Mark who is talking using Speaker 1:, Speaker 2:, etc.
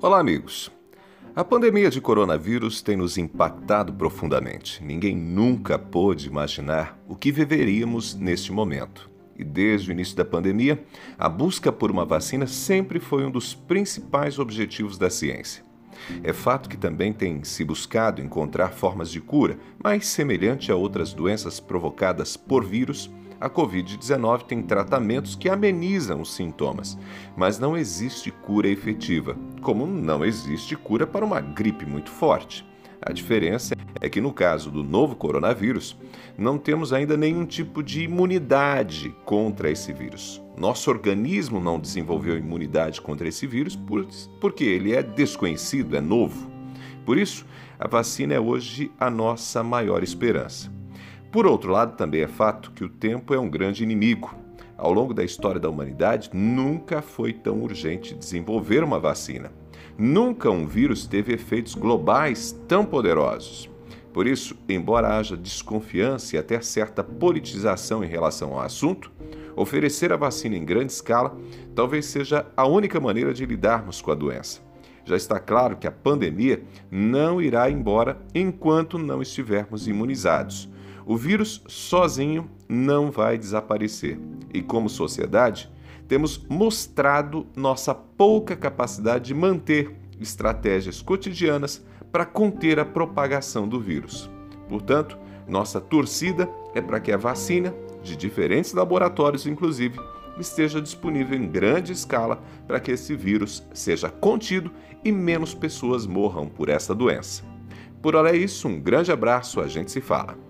Speaker 1: Olá, amigos. A pandemia de coronavírus tem nos impactado profundamente. Ninguém nunca pôde imaginar o que viveríamos neste momento. E desde o início da pandemia, a busca por uma vacina sempre foi um dos principais objetivos da ciência. É fato que também tem se buscado encontrar formas de cura, mais semelhante a outras doenças provocadas por vírus, a Covid-19 tem tratamentos que amenizam os sintomas, mas não existe cura efetiva, como não existe cura para uma gripe muito forte. A diferença é que no caso do novo coronavírus, não temos ainda nenhum tipo de imunidade contra esse vírus. Nosso organismo não desenvolveu imunidade contra esse vírus porque ele é desconhecido, é novo. Por isso, a vacina é hoje a nossa maior esperança. Por outro lado, também é fato que o tempo é um grande inimigo. Ao longo da história da humanidade, nunca foi tão urgente desenvolver uma vacina. Nunca um vírus teve efeitos globais tão poderosos. Por isso, embora haja desconfiança e até certa politização em relação ao assunto, oferecer a vacina em grande escala talvez seja a única maneira de lidarmos com a doença. Já está claro que a pandemia não irá embora enquanto não estivermos imunizados. O vírus sozinho não vai desaparecer e, como sociedade, temos mostrado nossa pouca capacidade de manter estratégias cotidianas para conter a propagação do vírus. Portanto, nossa torcida é para que a vacina, de diferentes laboratórios inclusive, esteja disponível em grande escala para que esse vírus seja contido e menos pessoas morram por essa doença. Por hora é isso, um grande abraço, a gente se fala.